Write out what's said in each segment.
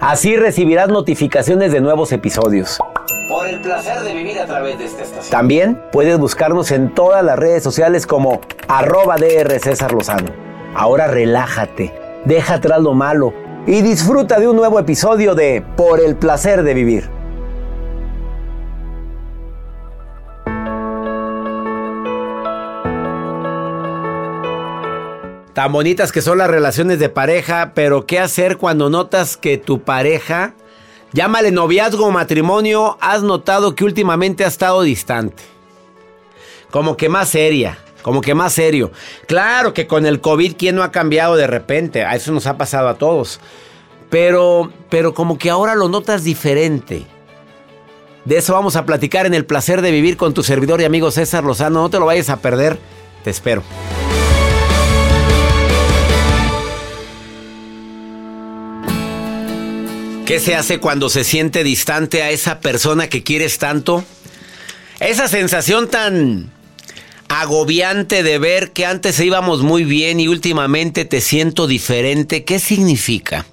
Así recibirás notificaciones de nuevos episodios. Por el placer de vivir a través de esta estación. También puedes buscarnos en todas las redes sociales como arroba DR César Lozano. Ahora relájate, deja atrás lo malo y disfruta de un nuevo episodio de Por el placer de vivir. Tan bonitas que son las relaciones de pareja, pero ¿qué hacer cuando notas que tu pareja Llámale noviazgo o matrimonio, has notado que últimamente ha estado distante. Como que más seria, como que más serio. Claro que con el COVID, ¿quién no ha cambiado de repente? A eso nos ha pasado a todos. Pero, pero como que ahora lo notas diferente. De eso vamos a platicar en el placer de vivir con tu servidor y amigo César Lozano. No te lo vayas a perder. Te espero. ¿Qué se hace cuando se siente distante a esa persona que quieres tanto? Esa sensación tan agobiante de ver que antes íbamos muy bien y últimamente te siento diferente, ¿qué significa?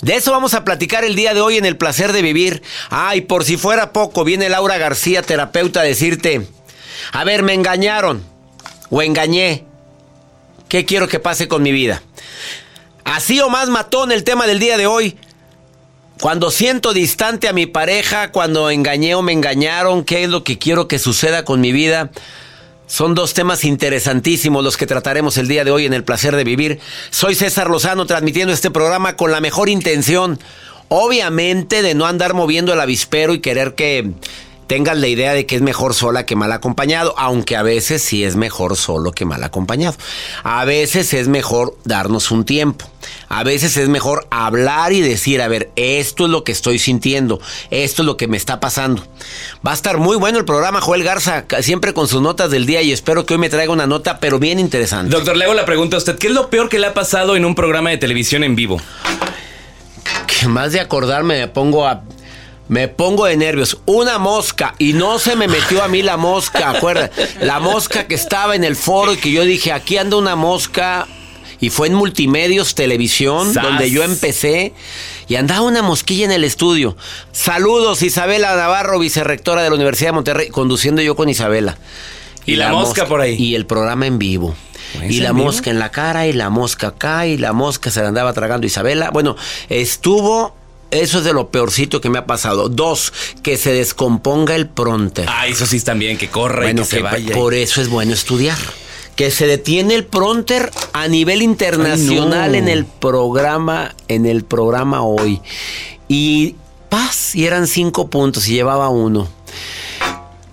De eso vamos a platicar el día de hoy en el placer de vivir. Ay, por si fuera poco, viene Laura García, terapeuta, a decirte, a ver, me engañaron o engañé. ¿Qué quiero que pase con mi vida? Así o más matón el tema del día de hoy. Cuando siento distante a mi pareja, cuando engañé o me engañaron, ¿qué es lo que quiero que suceda con mi vida? Son dos temas interesantísimos los que trataremos el día de hoy en el placer de vivir. Soy César Lozano transmitiendo este programa con la mejor intención, obviamente de no andar moviendo el avispero y querer que tengas la idea de que es mejor sola que mal acompañado, aunque a veces sí es mejor solo que mal acompañado. A veces es mejor darnos un tiempo. A veces es mejor hablar y decir, a ver, esto es lo que estoy sintiendo, esto es lo que me está pasando. Va a estar muy bueno el programa, Joel Garza, siempre con sus notas del día y espero que hoy me traiga una nota, pero bien interesante. Doctor, le hago la pregunta a usted, ¿qué es lo peor que le ha pasado en un programa de televisión en vivo? Que más de acordarme me pongo a me pongo de nervios. Una mosca. Y no se me metió a mí la mosca, acuerda. La mosca que estaba en el foro y que yo dije, aquí anda una mosca. Y fue en Multimedios Televisión, donde yo empecé. Y andaba una mosquilla en el estudio. Saludos, Isabela Navarro, vicerrectora de la Universidad de Monterrey, conduciendo yo con Isabela. Y, la, mosca, por ahí. Y el programa en vivo. Y la mosca en la cara, y la mosca acá, y la mosca se la andaba tragando Isabela. Bueno, estuvo eso es de lo peorcito que me ha pasado. Dos, que se descomponga el pronter. Ah, eso sí también, que corra y que, se vaya. Por eso es bueno estudiar. Que se detiene el pronter a nivel internacional en el programa, en el programa hoy. Y paz, y eran cinco puntos y llevaba uno.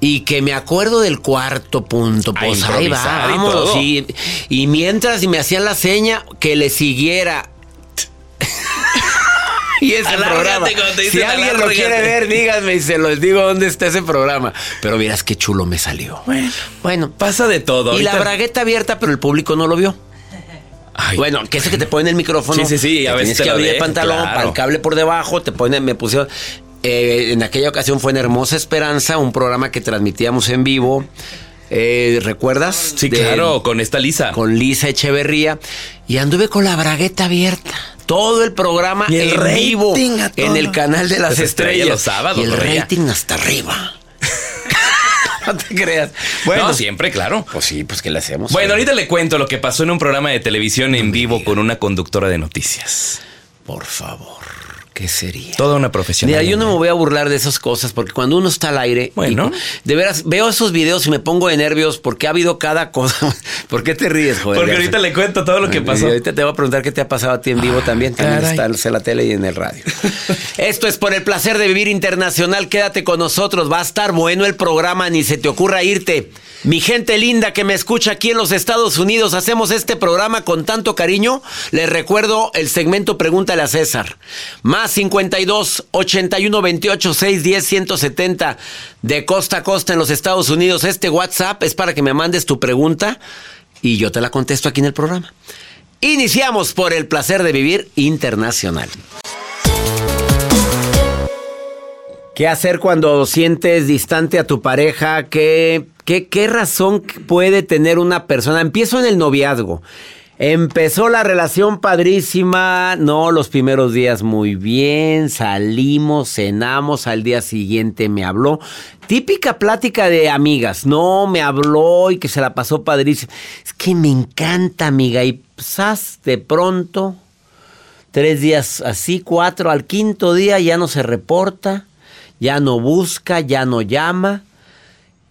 Y que me acuerdo del cuarto punto, pues ahí va, vámonos. Y, y mientras me hacían la seña que le siguiera y ese programa. Si alguien lo quiere ver, díganme y se los digo dónde está ese programa. Pero miras qué chulo me salió. Bueno, pasa de todo. Y la bragueta abierta, pero el público no lo vio. Bueno, que es que te ponen el micrófono. Sí, sí, sí. A veces tienes que abrir el pantalón, para el cable por debajo, te ponen, me pusieron. Eh, en aquella ocasión fue en Hermosa Esperanza, un programa que transmitíamos en vivo. Eh, ¿Recuerdas? Sí, claro, con esta Lisa. Con Lisa Echeverría. Y anduve con la bragueta abierta todo el programa y el en vivo en el canal de las, estrellas. los sábados. Y el rating hasta arriba. no te creas. Bueno, siempre, claro. Pues sí, pues que le hacemos? Bueno, ahorita le cuento lo que pasó en un programa de televisión en vivo con una conductora de noticias. Por favor. ¿Qué sería? Toda una profesión. Mira, yo no me voy a burlar de esas cosas porque cuando uno está al aire, bueno, de veras veo esos videos y me pongo de nervios porque ha habido cada cosa. ¿Por qué te ríes, joder? Porque ahorita le cuento todo lo que pasó. Y ahorita te voy a preguntar qué te ha pasado a ti en vivo también. También está en la tele y en el radio. Esto es por el placer de vivir internacional. Quédate con nosotros. Va a estar bueno el programa, ni se te ocurra irte. Mi gente linda que me escucha aquí en los Estados Unidos, hacemos este programa con tanto cariño. Les recuerdo el segmento Pregúntale a César. Más 52 81 28 610 170 de costa a costa en los Estados Unidos. Este WhatsApp es para que me mandes tu pregunta y yo te la contesto aquí en el programa. Iniciamos por el placer de vivir internacional. ¿Qué hacer cuando sientes distante a tu pareja? ¿Qué, qué, razón puede tener una persona? Empiezo en el noviazgo. Empezó la relación padrísima, no, los primeros días muy bien, salimos, cenamos, al día siguiente me habló. Típica plática de amigas, no, me habló y que se la pasó padrísima. Es que me encanta, amiga, y psas, de pronto, tres días así, cuatro, al quinto día ya no se reporta, ya no busca, ya no llama,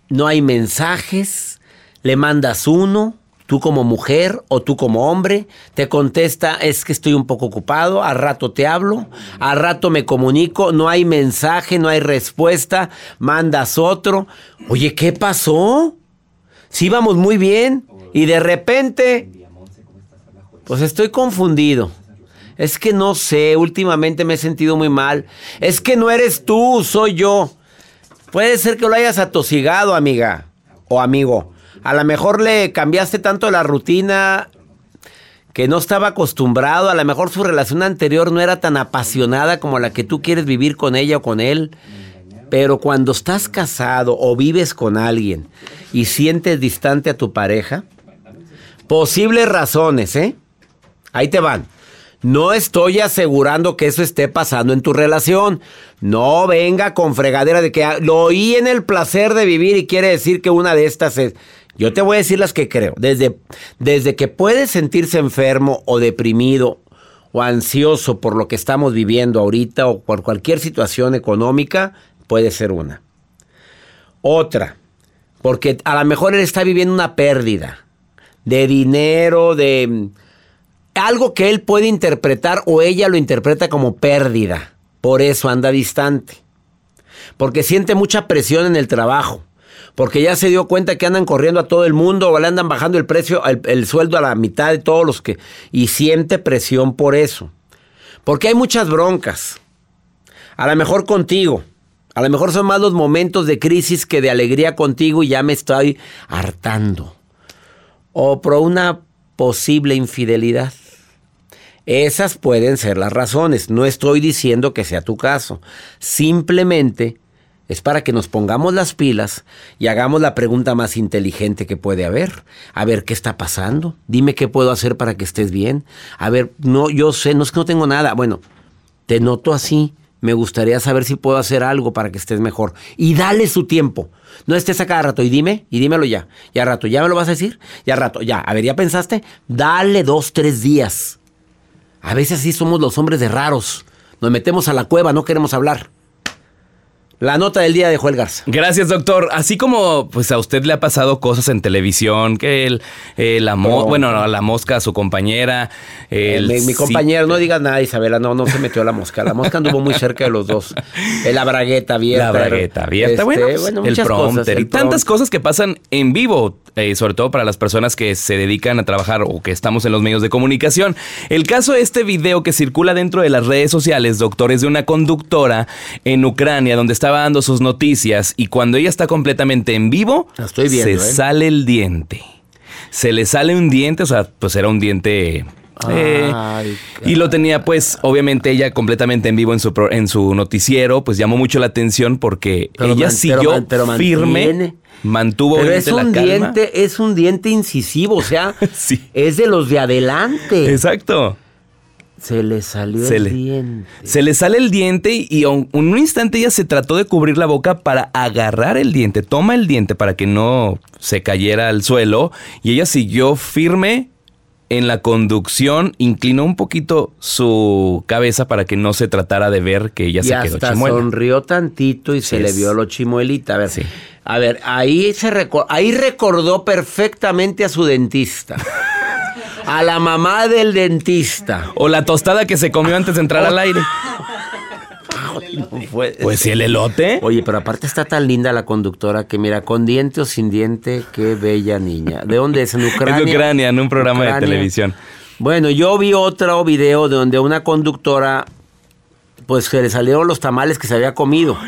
no hay mensajes, le mandas uno tú como mujer o tú como hombre, te contesta, es que estoy un poco ocupado, a rato te hablo, a rato me comunico, no hay mensaje, no hay respuesta, mandas otro. Oye, ¿qué pasó? Sí, vamos muy bien. Y de repente, pues estoy confundido. Es que no sé, últimamente me he sentido muy mal. Es que no eres tú, soy yo. Puede ser que lo hayas atosigado, amiga o amigo. A lo mejor le cambiaste tanto la rutina que no estaba acostumbrado. A lo mejor su relación anterior no era tan apasionada como la que tú quieres vivir con ella o con él. Pero cuando estás casado o vives con alguien y sientes distante a tu pareja, posibles razones, ¿eh? Ahí te van. No estoy asegurando que eso esté pasando en tu relación. No venga con fregadera de que lo oí en el placer de vivir y quiere decir que una de estas es. Yo te voy a decir las que creo. Desde, desde que puedes sentirse enfermo o deprimido o ansioso por lo que estamos viviendo ahorita o por cualquier situación económica, puede ser una. Otra, porque a lo mejor él está viviendo una pérdida de dinero, de algo que él puede interpretar o ella lo interpreta como pérdida. Por eso anda distante. Porque siente mucha presión en el trabajo porque ya se dio cuenta que andan corriendo a todo el mundo o le andan bajando el precio, el, sueldo a la mitad de todos los que... Y siente presión por eso. Porque hay muchas broncas. A lo mejor contigo. A lo mejor son más los momentos de crisis que de alegría contigo y ya me estoy hartando. O por una posible infidelidad. Esas pueden ser las razones. No estoy diciendo que sea tu caso. Simplemente es para que nos pongamos las pilas y hagamos la pregunta más inteligente que puede haber. A ver, ¿qué está pasando? Dime qué puedo hacer para que estés bien. A ver, no, yo sé, no es que no tengo nada. Bueno, te noto así. Me gustaría saber si puedo hacer algo para que estés mejor. Y dale su tiempo. No estés a cada rato y dime, y dímelo ya. Ya rato, ¿ya me lo vas a decir? Ya rato, ya. A ver, ¿ya pensaste? Dale dos, tres días. A veces así somos los hombres de raros. Nos metemos a la cueva, no queremos hablar. La nota del día de Joel Garza. Gracias, doctor. Así como pues a usted le ha pasado cosas en televisión, que el, eh, la bueno, la mosca a su compañera. El, mi, compañera, no digas nada, Isabela, no, no se metió la mosca. La mosca anduvo muy cerca de los dos. La bragueta abierta. La bragueta abierta, este, bueno, pues, el prompter y tantas cosas que pasan en vivo, eh, sobre todo para las personas que se dedican a trabajar o que estamos en los medios de comunicación. El caso de este video que circula dentro de las redes sociales, doctor, es de una conductora en Ucrania donde está estaba dando sus noticias y cuando ella está completamente en vivo, estoy viendo, se ¿eh? sale el diente. Se le sale un diente, o sea, pues era un diente eh, y lo tenía pues obviamente ella completamente en vivo en su, en su noticiero, pues llamó mucho la atención porque ella siguió firme, mantuvo pero es un diente, es un diente incisivo, o sea, es de los de adelante. Exacto. Se le salió el diente. Se le sale el diente y en un instante ella se trató de cubrir la boca para agarrar el diente. Toma el diente para que no se cayera al suelo y ella siguió firme en la conducción, inclinó un poquito su cabeza para que no se tratara de ver que ella se quedó hasta sonrió tantito y se le vio lo chimuelita. A ver, a ver ahí, se ahí recordó perfectamente a su dentista. a la mamá del dentista. O la tostada que se comió antes de entrar al aire. pues si el elote. Oye, pero aparte está tan linda la conductora que mira, con diente o sin diente, qué bella niña. ¿De dónde es? ¿En Ucrania? En Ucrania, en un programa de televisión. Bueno, yo vi otro video donde una conductora, pues se le salieron los tamales que se había comido.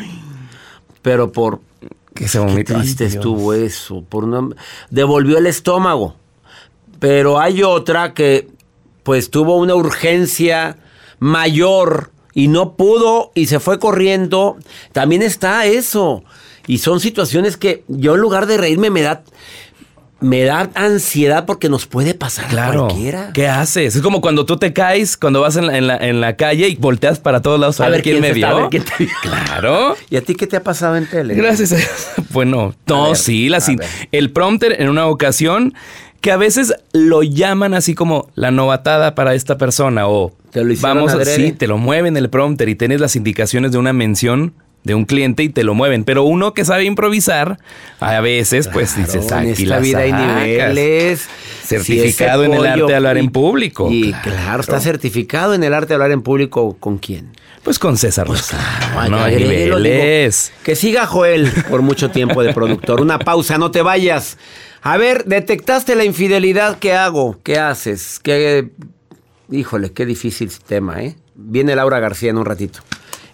Pero por... Que se vomitó. Qué triste estuvo eso. Por devolvió el estómago pero hay otra que pues tuvo una urgencia mayor y no pudo y se fue corriendo. También está eso. Y son situaciones que yo en lugar de reírme me da me da ansiedad porque nos puede pasar claro. a cualquiera. ¿Qué haces? Es como cuando tú te caes, cuando vas en la, calle y volteas para todos lados a, ver, quién, me vio. Claro. ¿Y a ti qué te ha pasado en tele? Gracias a Bueno, no, sí, la, el prompter en una ocasión que a veces lo llaman así como la novatada para esta persona o te lo vamos a sí, te lo mueven el prompter y tienes las indicaciones de una mención de un cliente y te lo mueven. Pero uno que sabe improvisar, a veces, pues dices, aquí la vida hay niveles. Certificado en el arte de hablar en público. Y claro. está certificado en el arte de hablar en público. ¿Con quién? Pues con César pues, No hay niveles. Que siga Joel por mucho tiempo de productor. Una pausa, no te vayas. A ver, detectaste la infidelidad, ¿qué hago? ¿Qué haces? ¿Qué... Híjole, qué difícil tema, ¿eh? Viene Laura García en un ratito.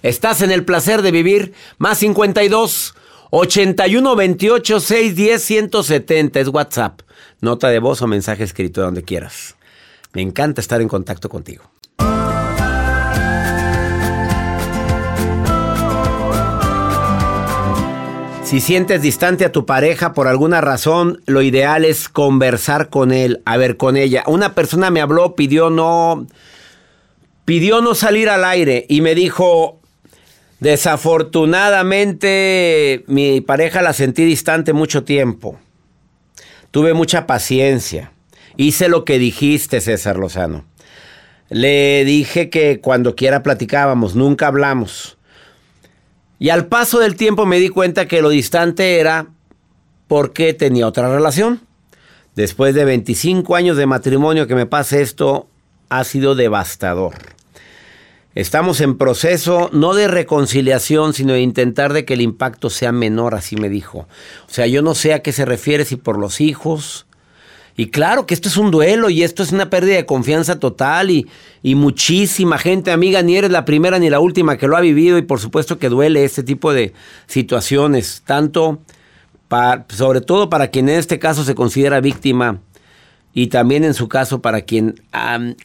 Estás en el placer de vivir. Más 52 81 28 610 170 es WhatsApp. Nota de voz o mensaje escrito donde quieras. Me encanta estar en contacto contigo. Si sientes distante a tu pareja por alguna razón, lo ideal es conversar con él, a ver con ella. Una persona me habló, pidió no pidió no salir al aire y me dijo, Desafortunadamente, mi pareja la sentí distante mucho tiempo. Tuve mucha paciencia. Hice lo que dijiste, César Lozano. Le dije que cuando quiera platicábamos, nunca hablamos. Y al paso del tiempo me di cuenta que lo distante era porque tenía otra relación. Después de 25 años de matrimonio que me pase esto, ha sido devastador. Estamos en proceso no de reconciliación, sino de intentar de que el impacto sea menor, así me dijo. O sea, yo no sé a qué se refiere, si por los hijos. Y claro que esto es un duelo y esto es una pérdida de confianza total y, y muchísima gente, amiga, ni eres la primera ni la última que lo ha vivido y por supuesto que duele este tipo de situaciones, tanto, sobre todo para quien en este caso se considera víctima y también en su caso para quien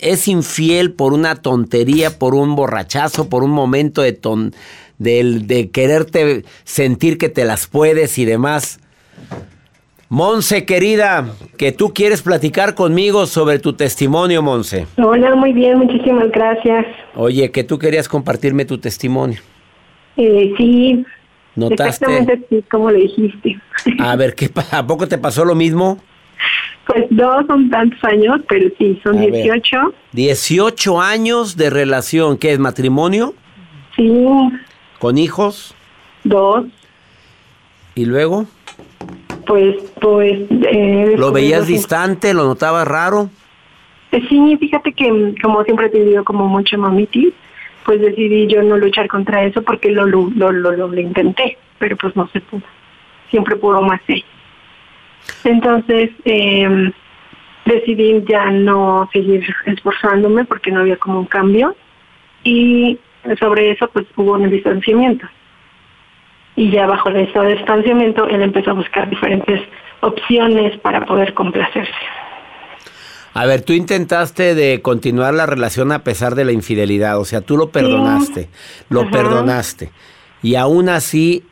es infiel por una tontería, por un borrachazo, por un momento de, ton, de, quererte sentir que te las puedes y demás. Monse, querida, que tú quieres platicar conmigo sobre tu testimonio, Monse. Hola, muy bien, muchísimas gracias. Oye, que tú querías compartirme tu testimonio. Eh, sí. ¿Notaste? Exactamente sí, como le dijiste. A ver, ¿qué, ¿a poco te pasó lo mismo? Pues no son tantos años, pero sí, son 18. 18 años de relación, ¿qué es matrimonio? Sí. ¿Con hijos? Dos. ¿Y luego? Pues, pues... Eh, ¿Lo veías distante? ¿Lo notabas raro? Eh, sí, fíjate que como siempre he tenido como mucha mamitis, pues decidí yo no luchar contra eso porque lo, lo, lo, lo, intenté, pero pues no se pudo. Siempre pudo más ella. Entonces eh, decidí ya no seguir esforzándome porque no había como un cambio y sobre eso pues hubo un distanciamiento. Y ya bajo ese distanciamiento él empezó a buscar diferentes opciones para poder complacerse. A ver, tú intentaste de continuar la relación a pesar de la infidelidad, o sea, tú lo perdonaste, lo perdonaste, y aún así,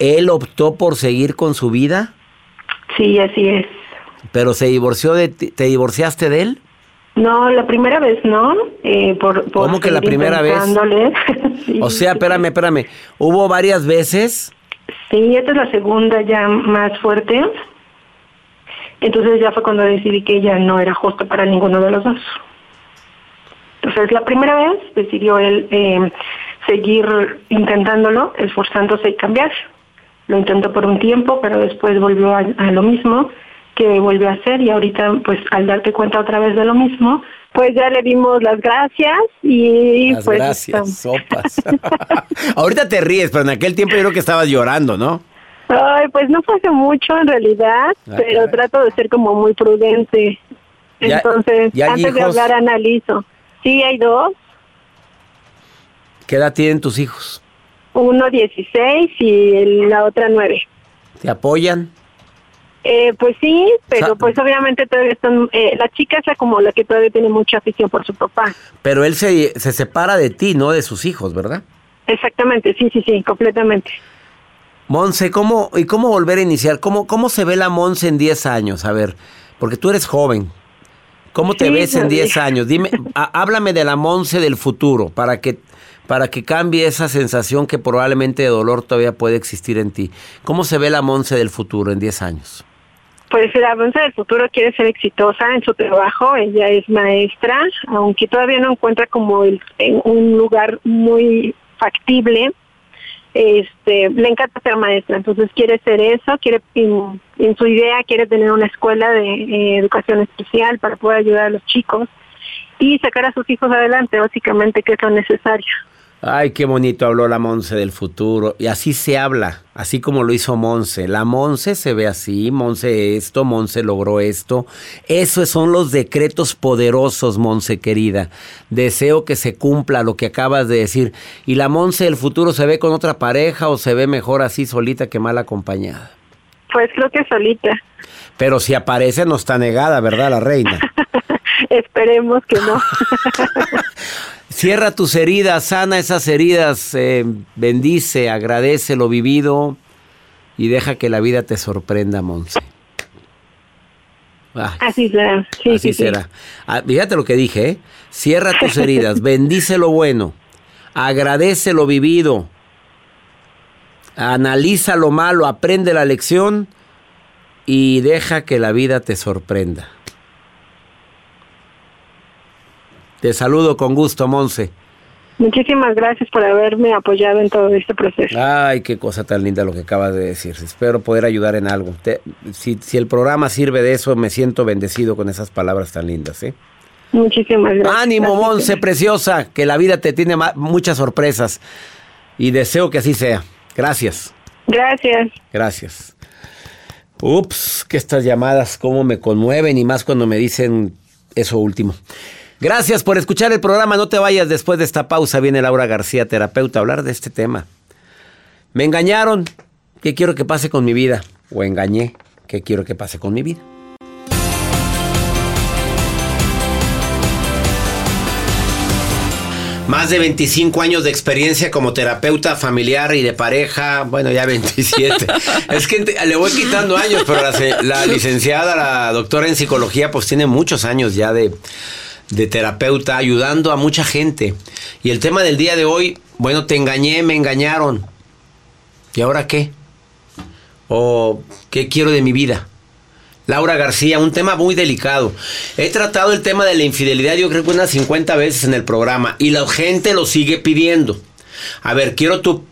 ¿él optó por seguir con su vida? Sí, así es. ¿Pero se divorció de te divorciaste de él? No, la primera vez no. Eh, por, ¿Cómo que la primera vez? o sea, espérame, espérame. ¿Hubo varias veces? Sí, esta es la segunda ya más fuerte. Entonces ya fue cuando decidí que ya no era justo para ninguno de los dos. Entonces la primera vez decidió él eh, seguir intentándolo, esforzándose y cambiar. Lo intentó por un tiempo, pero después volvió a, lo mismo que volvió a hacer y ahorita pues al darte cuenta otra vez de lo mismo, pues ya le dimos las gracias y las pues gracias, sopas. ahorita te ríes, pero en aquel tiempo yo creo que estabas llorando, ¿no? Ay, pues no fue hace mucho en realidad, ah, pero trato de ser como muy prudente. Entonces, antes de hablar analizo. Sí, hay dos. ¿Qué edad tienen tus hijos? Uno 16 y la otra 9. ¿Te apoyan? Eh, pues sí, pero pues obviamente todavía están, eh, la chica es como la que todavía tiene mucha afición por su papá. Pero él se, se separa de ti, no de sus hijos, ¿verdad? Exactamente, sí, sí, sí, completamente. Monse, ¿cómo, ¿y cómo volver a iniciar? ¿Cómo, ¿Cómo se ve la Monse en 10 años? A ver, porque tú eres joven. ¿Cómo te ves en 10 años? Dime, háblame de la Monse del futuro para que para que cambie esa sensación que probablemente de dolor todavía puede existir en ti. ¿Cómo se ve la Monse del futuro en 10 años? Pues la Monse del futuro quiere ser exitosa en su trabajo, ella es maestra, aunque todavía no encuentra como el, en un lugar muy factible, este, le encanta ser maestra, entonces quiere ser eso, quiere en, su idea quiere tener una escuela de eh, educación especial para poder ayudar a los chicos y sacar a sus hijos adelante, básicamente que es lo necesario. Ay, qué bonito habló la Monse del futuro. Y así se habla, así como lo hizo Monse. La Monse se ve así, Monse esto, Monse logró esto. Esos son los decretos poderosos, Monse querida. Deseo que se cumpla lo que acabas de decir. ¿Y la Monse del futuro se ve con otra pareja o se ve mejor así solita que mal acompañada? Pues creo que solita. Pero si aparece no está negada, ¿verdad, la reina? Esperemos que no. Cierra tus heridas, sana esas heridas, eh, bendice, agradece lo vivido y deja que la vida te sorprenda, Monse. Ah, así será. así será. Ah, fíjate lo que dije, ¿eh? Cierra tus heridas, bendice lo bueno, agradece lo vivido, analiza lo malo, aprende la lección y deja que la vida te sorprenda. Te saludo con gusto, Monse. Muchísimas gracias por haberme apoyado en todo este proceso. Ay, qué cosa tan linda lo que acabas de decir. Espero poder ayudar en algo. si, el programa sirve de eso, me siento bendecido con esas palabras tan lindas. ¿eh? Muchísimas gracias. Ánimo, Monse, preciosa, que la vida te tiene muchas sorpresas. Y deseo que así sea. Gracias. Gracias. Gracias. Ups, que estas llamadas cómo me conmueven y más cuando me dicen eso último. Gracias por escuchar el programa. No te vayas después de esta pausa. Viene Laura García, terapeuta, a hablar de este tema. Me engañaron. ¿Qué quiero que pase con mi vida? O engañé. ¿Qué quiero que pase con mi vida? Más de 25 años de experiencia como terapeuta familiar y de pareja, bueno, ya 27. es que le voy quitando años, pero la, la, licenciada, la doctora en psicología, pues tiene muchos años ya de, de terapeuta ayudando a mucha gente. Y el tema del día de hoy, bueno, te engañé, me engañaron. ¿Y ahora qué? ¿O qué quiero de mi vida? Laura García, un tema muy delicado. He tratado el tema de la infidelidad yo creo que unas 50 veces en el programa y la gente lo sigue pidiendo. A ver, quiero tu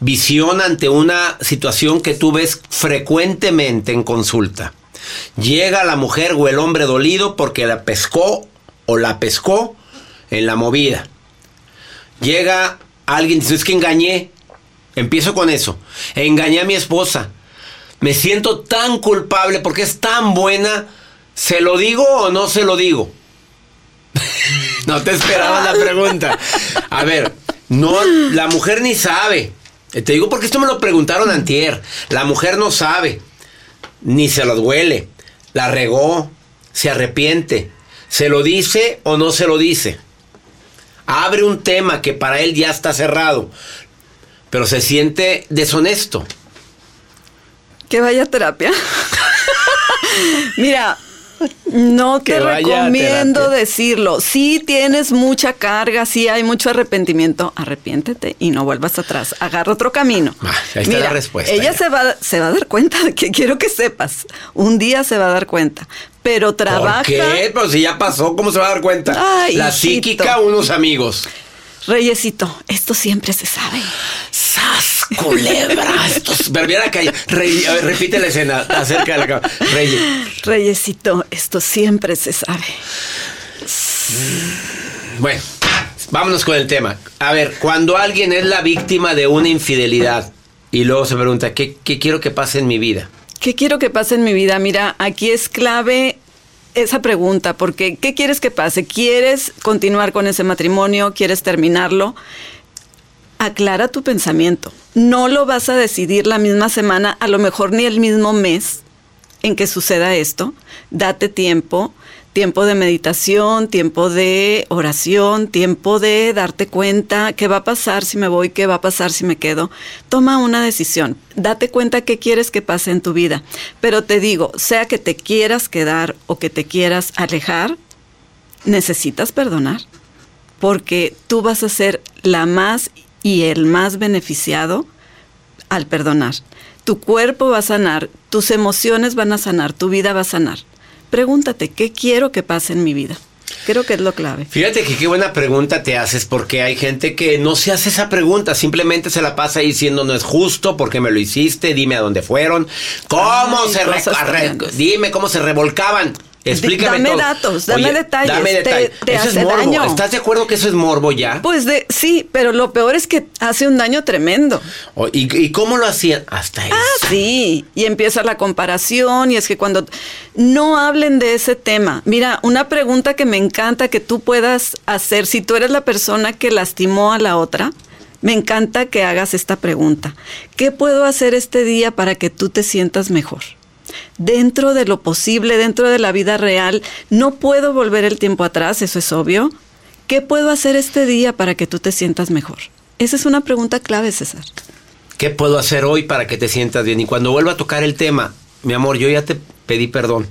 visión ante una situación que tú ves frecuentemente en consulta. Llega la mujer o el hombre dolido porque la pescó o la pescó en la movida. Llega alguien dice, es que engañé. Empiezo con eso. Engañé a mi esposa. Me siento tan culpable porque es tan buena. ¿Se lo digo o no se lo digo? no te esperaba la pregunta. A ver, no, la mujer ni sabe. Te digo porque esto me lo preguntaron antier. La mujer no sabe. Ni se lo duele. La regó. Se arrepiente. ¿Se lo dice o no se lo dice? Abre un tema que para él ya está cerrado, pero se siente deshonesto. Que vaya a terapia. Mira, no te recomiendo decirlo. Si tienes mucha carga, si hay mucho arrepentimiento, arrepiéntete y no vuelvas atrás. Agarra otro camino. Ah, ahí está la respuesta. Ella se va, se va a dar cuenta de que quiero que sepas. Un día se va a dar cuenta. Pero trabaja. ¿Por qué? Pero si ya pasó, ¿cómo se va a dar cuenta? la psíquica, unos amigos. Reyesito, esto siempre se sabe. ¡Sas, culebra! Esto que repite la escena acerca de la cama. Reyes. Reyesito, esto siempre se sabe. Bueno, vámonos con el tema. A ver, cuando alguien es la víctima de una infidelidad y luego se pregunta, ¿qué, qué quiero que pase en mi vida? ¿Qué quiero que pase en mi vida? Mira, aquí es clave esa pregunta, porque ¿qué quieres que pase? ¿Quieres continuar con ese matrimonio? ¿Quieres terminarlo? Aclara tu pensamiento. No lo vas a decidir la misma semana, a lo mejor ni el mismo mes, en que suceda esto, date tiempo, tiempo de meditación, tiempo de oración, tiempo de darte cuenta qué va a pasar si me voy, qué va a pasar si me quedo. Toma una decisión, date cuenta qué quieres que pase en tu vida. Pero te digo, sea que te quieras quedar o que te quieras alejar, necesitas perdonar, porque tú vas a ser la más y el más beneficiado al perdonar. Tu cuerpo va a sanar, tus emociones van a sanar, tu vida va a sanar pregúntate, ¿qué quiero que pase en mi vida? Creo que es lo clave. Fíjate que qué buena pregunta te haces, porque hay gente que no se hace esa pregunta, simplemente se la pasa diciendo no es justo, porque me lo hiciste, dime a dónde fueron, cómo se dime cómo se revolcaban. Explícame dame datos, dame detalles. Dame. Te, eso es morbo. ¿Estás de acuerdo que eso es morbo ya? Pues de, sí, pero lo peor es que hace un daño tremendo. ¿Y, cómo lo hacían? Hasta eso. Ah, sí. Y empieza la comparación y es que cuando no hablen de ese tema. Mira, una pregunta que me encanta que tú puedas hacer, si tú eres la persona que lastimó a la otra, me encanta que hagas esta pregunta. ¿Qué puedo hacer este día para que tú te sientas mejor? Dentro de lo posible, dentro de la vida real. No puedo volver el tiempo atrás, eso es obvio. ¿Qué puedo hacer este día para que tú te sientas mejor? Esa es una pregunta clave, César. ¿Qué puedo hacer hoy para que te sientas bien? Y cuando vuelva a tocar el tema, mi amor, yo ya te pedí perdón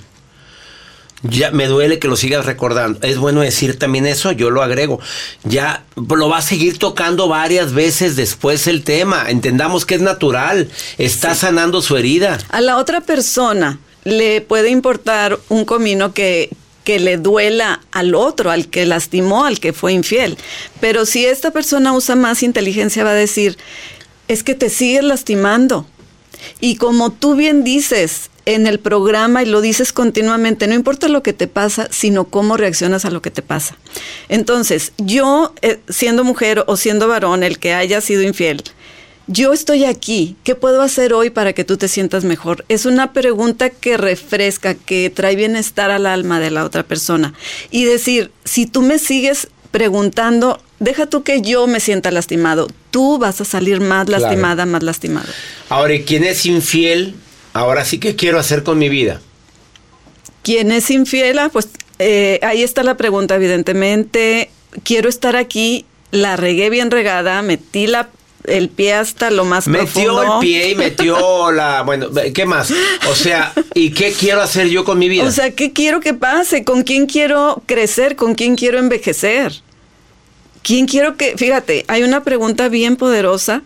ya me duele que lo sigas recordando. Es bueno decir también eso, yo lo agrego. Ya lo va a seguir tocando varias veces después el tema. Entendamos que es natural, está sanando su herida. A la otra persona le puede importar un comino que, que le duela al otro, al que lastimó, al que fue infiel. Pero si esta persona usa más inteligencia, va a decir, es que te sigues lastimando. Y como tú bien dices, en el programa y lo dices continuamente, no importa lo que te pasa, sino cómo reaccionas a lo que te pasa. Entonces, yo, eh, siendo mujer o siendo varón, el que haya sido infiel, yo estoy aquí, ¿qué puedo hacer hoy para que tú te sientas mejor? Es una pregunta que refresca, que trae bienestar al alma de la otra persona. Y decir, si tú me sigues preguntando, deja tú que yo me sienta lastimado, tú vas a salir más lastimada, más lastimado. Ahora, ¿y quién es infiel? Ahora sí que quiero hacer con mi vida. ¿Quién es infiel? Ah, pues eh, ahí está la pregunta, evidentemente. Quiero estar aquí, la regué bien regada, metí la, el pie hasta lo más metió el pie y metió la bueno qué más o sea y qué quiero hacer yo con mi vida o sea qué quiero que pase con quién quiero crecer con quién quiero envejecer quién quiero que fíjate hay una pregunta bien poderosa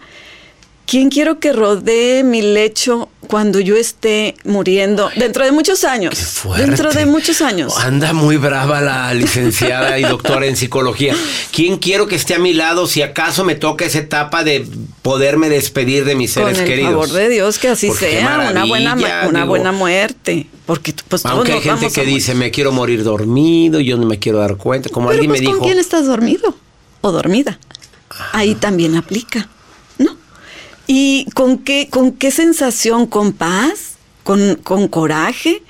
¿Quién quiero que rodee mi lecho cuando yo esté muriendo? Dentro de muchos años. Dentro de muchos años. Anda muy brava la licenciada y doctora en psicología. ¿Quién quiero que esté a mi lado si acaso me toca esa etapa de poderme despedir de mis seres el queridos? favor de Dios que así sea, una buena una buena muerte, porque pues Aunque hay gente que dice, "Me quiero morir dormido, yo no me quiero dar cuenta", como alguien me pues, dijo. ¿Con quién estás dormido o dormida? Ahí también aplica. ¿Y con qué, con qué sensación? ¿Con paz? ¿Con, con coraje?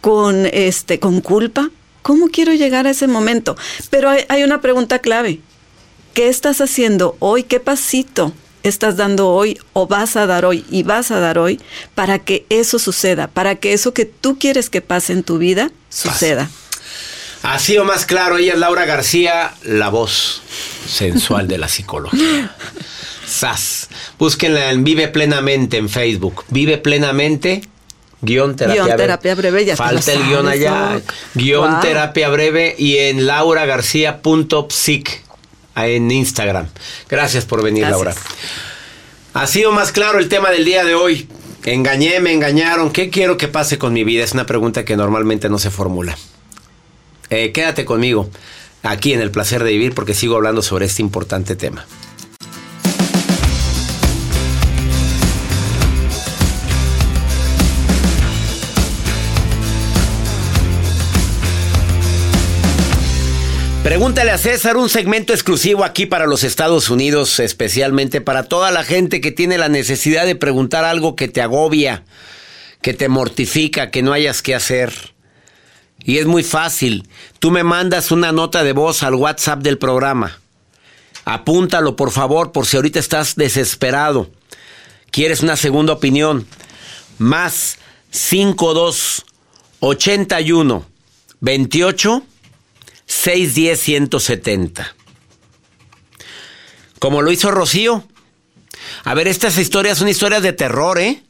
¿Con, este, ¿Con culpa? ¿Cómo quiero llegar a ese momento? Pero hay, hay una pregunta clave. ¿Qué estás haciendo hoy? ¿Qué pasito estás dando hoy o vas a dar hoy y vas a dar hoy para que eso suceda, para que eso que tú quieres que pase en tu vida suceda? Así o más claro, ella es Laura García, la voz sensual de la psicología. SAS. Búsquenla en Vive Plenamente en Facebook. Vive Plenamente. Guión terapia, breve. Ya Falta el guion allá. Guión terapia breve y en lauragarcía.psic en Instagram. Gracias por venir, Laura. Ha sido más claro el tema del día de hoy. Engañé, me engañaron. ¿Qué quiero que pase con mi vida? Es una pregunta que normalmente no se formula. Eh, quédate conmigo aquí en el placer de vivir porque sigo hablando sobre este importante tema. Pregúntale a César un segmento exclusivo aquí para los Estados Unidos, especialmente para toda la gente que tiene la necesidad de preguntar algo que te agobia, que te mortifica, que no hayas que hacer. Y es muy fácil. Tú me mandas una nota de voz al WhatsApp del programa. Apúntalo, por favor, por si ahorita estás desesperado. Quieres una segunda opinión. Más 52 81 28 610 170. Como lo hizo Rocío. A ver, estas historias son historias de terror, ¿eh?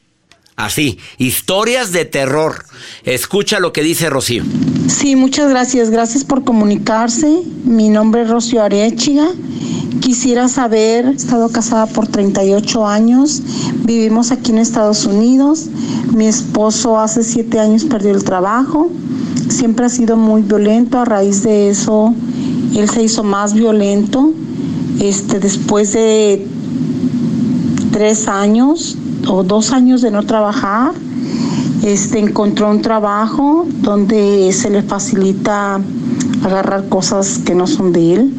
Así, historias de terror. Escucha lo que dice Rocío. Sí, muchas gracias. Gracias por comunicarse. Mi nombre es Rocío Arechiga. Quisiera saber, he estado casada por 38 años, vivimos aquí en Estados Unidos. Mi esposo hace siete años perdió el trabajo. Siempre ha sido muy violento. A raíz de eso, él se hizo más violento. Este, después de tres años o dos años de no trabajar, este, encontró un trabajo donde se le facilita agarrar cosas que no son de él.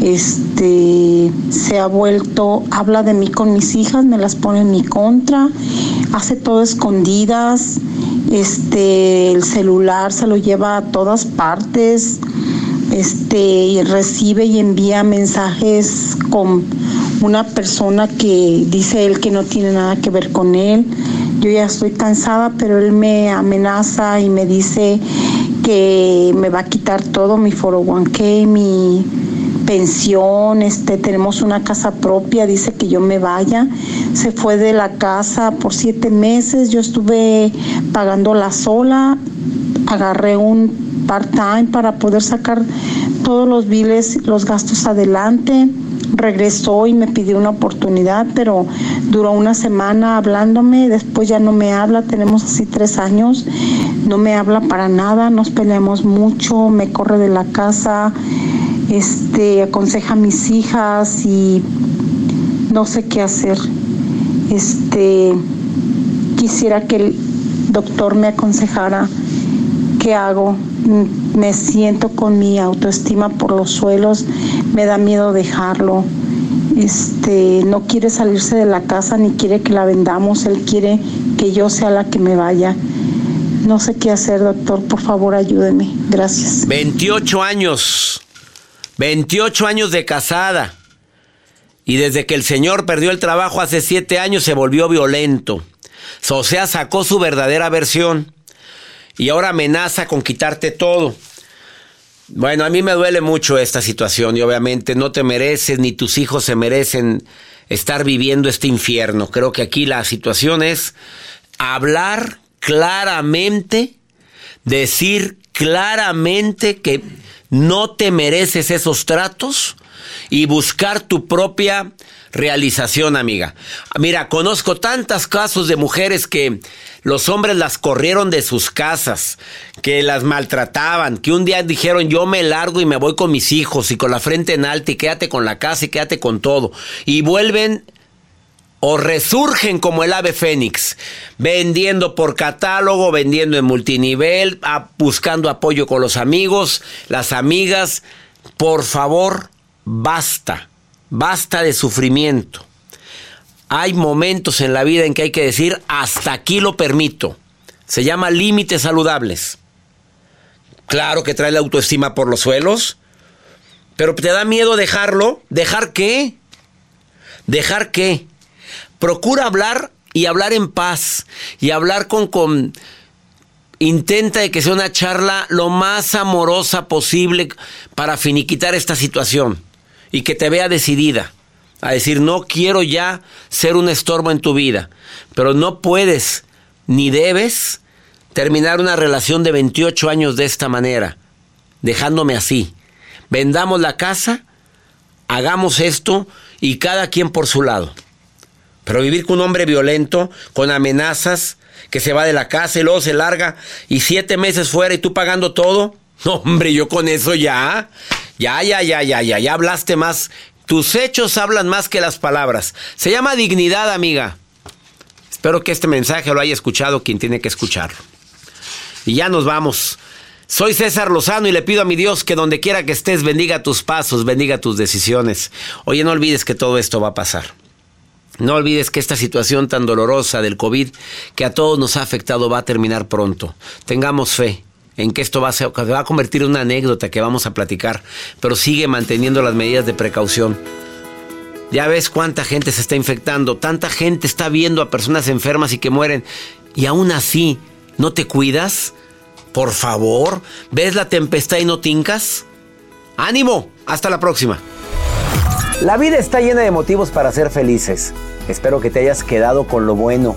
Este se ha vuelto, habla de mí con mis hijas, me las pone en mi contra, hace todo escondidas, este, el celular se lo lleva a todas partes, este, y recibe y envía mensajes con una persona que dice él que no tiene nada que ver con él. Yo ya estoy cansada, pero él me amenaza y me dice que me va a quitar todo, mi 401k, mi pensión, este, tenemos una casa propia, dice que yo me vaya. Se fue de la casa por siete meses, yo estuve pagándola sola, agarré un part-time para poder sacar todos los biles, los gastos adelante regresó y me pidió una oportunidad, pero duró una semana hablándome, después ya no me habla, tenemos así tres años, no me habla para nada, nos peleamos mucho, me corre de la casa, este, aconseja a mis hijas y no sé qué hacer. Este, quisiera que el doctor me aconsejara qué hago. Me siento con mi autoestima por los suelos, me da miedo dejarlo. Este, no quiere salirse de la casa ni quiere que la vendamos, él quiere que yo sea la que me vaya. No sé qué hacer, doctor, por favor ayúdeme. Gracias. 28 años. 28 años de casada. Y desde que el señor perdió el trabajo hace 7 años se volvió violento. O sea, sacó su verdadera versión. Y ahora amenaza con quitarte todo. Bueno, a mí me duele mucho esta situación y obviamente no te mereces ni tus hijos se merecen estar viviendo este infierno. Creo que aquí la situación es hablar claramente, decir claramente que no te mereces esos tratos y buscar tu propia realización, amiga. Mira, conozco tantos casos de mujeres que los hombres las corrieron de sus casas, que las maltrataban, que un día dijeron yo me largo y me voy con mis hijos y con la frente en alta y quédate con la casa y quédate con todo. Y vuelven o resurgen como el ave fénix, vendiendo por catálogo, vendiendo en multinivel, buscando apoyo con los amigos, las amigas. Por favor, basta, basta de sufrimiento. Hay momentos en la vida en que hay que decir, hasta aquí lo permito. Se llama límites saludables. Claro que trae la autoestima por los suelos, pero te da miedo dejarlo. ¿Dejar qué? ¿Dejar qué? Procura hablar y hablar en paz y hablar con, con intenta de que sea una charla lo más amorosa posible para finiquitar esta situación y que te vea decidida a decir no quiero ya ser un estorbo en tu vida, pero no puedes ni debes terminar una relación de 28 años de esta manera, dejándome así. Vendamos la casa, hagamos esto y cada quien por su lado. Pero vivir con un hombre violento, con amenazas, que se va de la casa y luego se larga y siete meses fuera y tú pagando todo. No, hombre, yo con eso ya, ya, ya, ya, ya, ya, ya hablaste más. Tus hechos hablan más que las palabras. Se llama dignidad, amiga. Espero que este mensaje lo haya escuchado quien tiene que escucharlo. Y ya nos vamos. Soy César Lozano y le pido a mi Dios que donde quiera que estés bendiga tus pasos, bendiga tus decisiones. Oye, no olvides que todo esto va a pasar. No olvides que esta situación tan dolorosa del COVID que a todos nos ha afectado va a terminar pronto. Tengamos fe en que esto va a, va a convertir en una anécdota que vamos a platicar, pero sigue manteniendo las medidas de precaución. Ya ves cuánta gente se está infectando, tanta gente está viendo a personas enfermas y que mueren. y aún así no te cuidas. Por favor, ¿ves la tempestad y no tincas? ¡Ánimo! Hasta la próxima. La vida está llena de motivos para ser felices. Espero que te hayas quedado con lo bueno